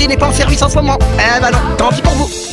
il n'est pas en service en ce moment. Eh bah ben non, tant pis pour vous.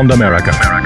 Sound America.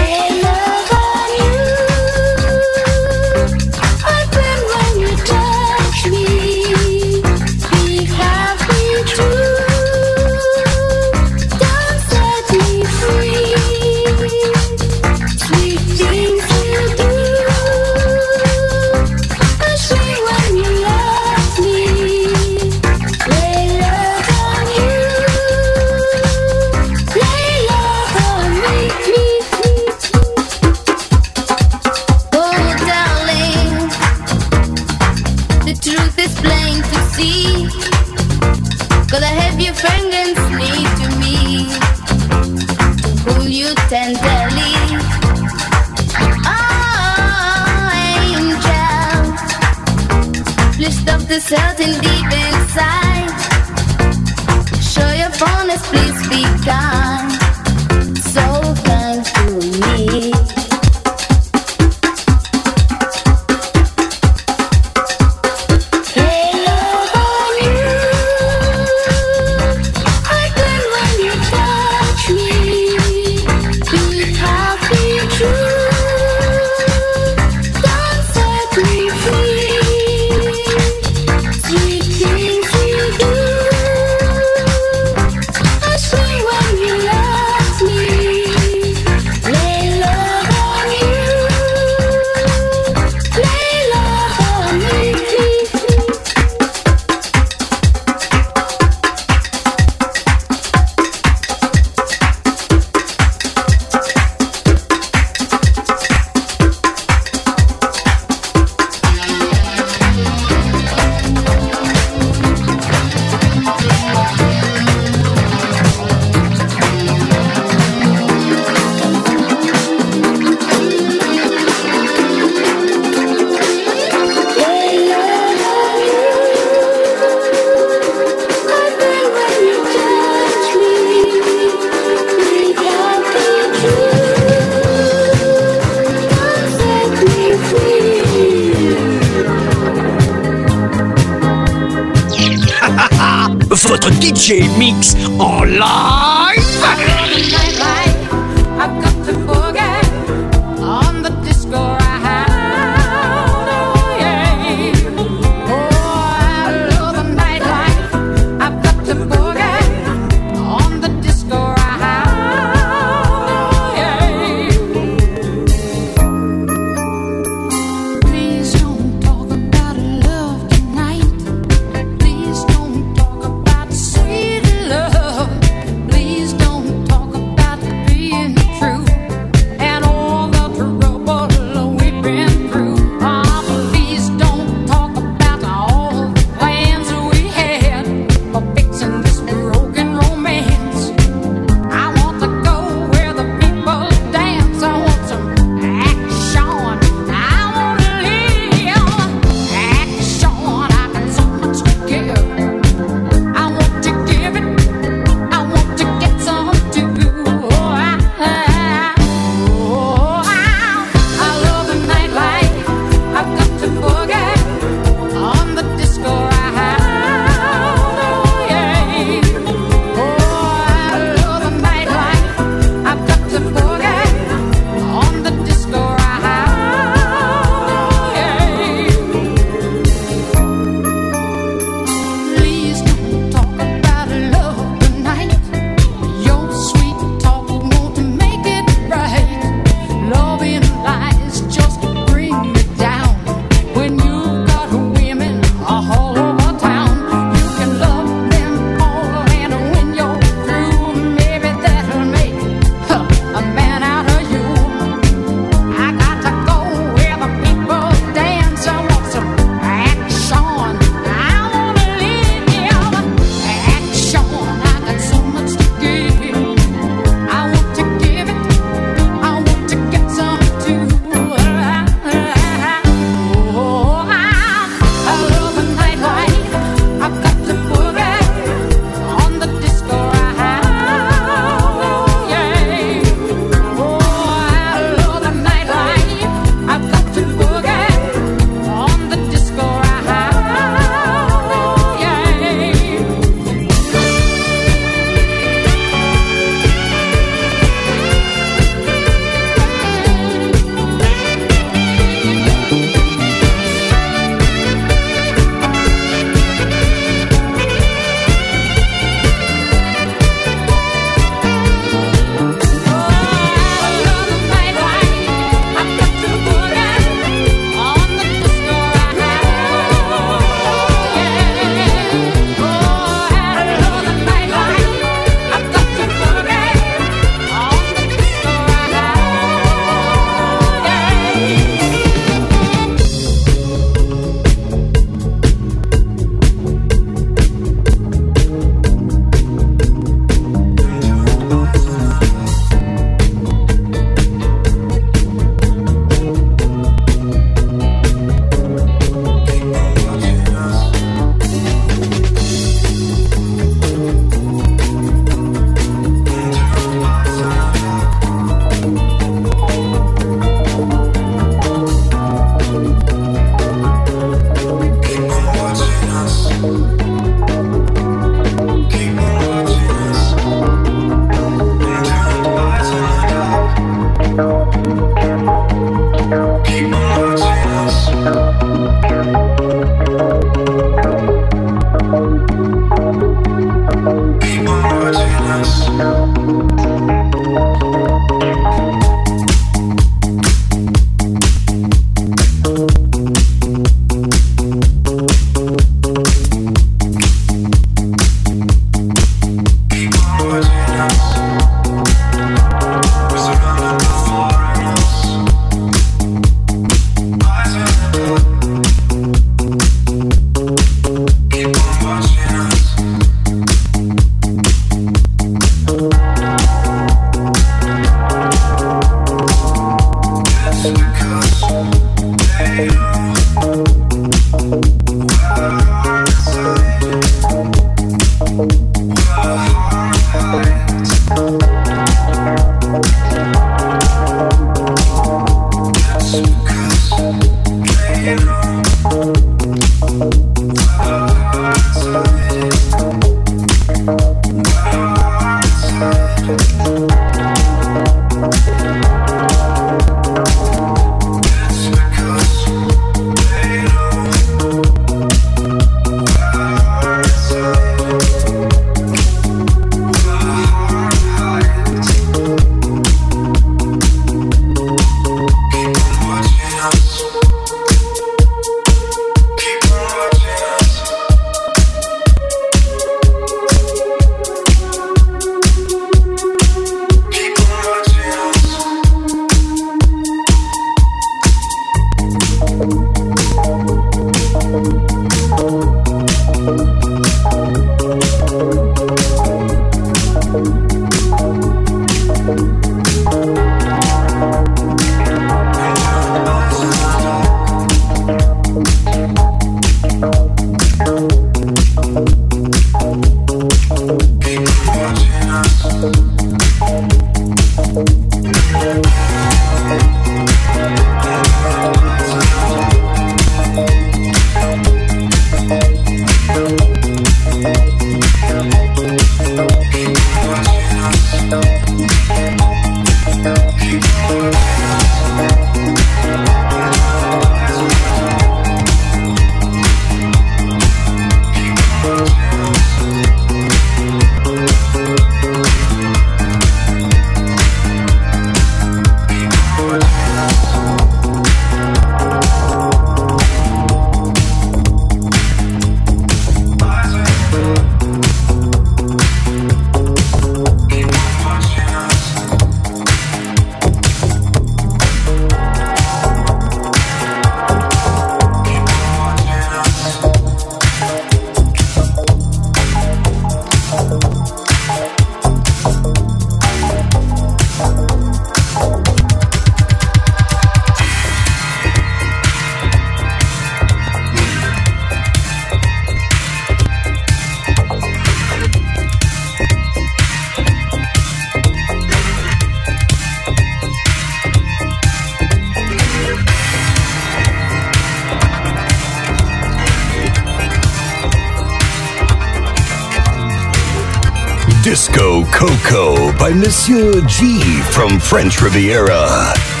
Coco by Monsieur G from French Riviera.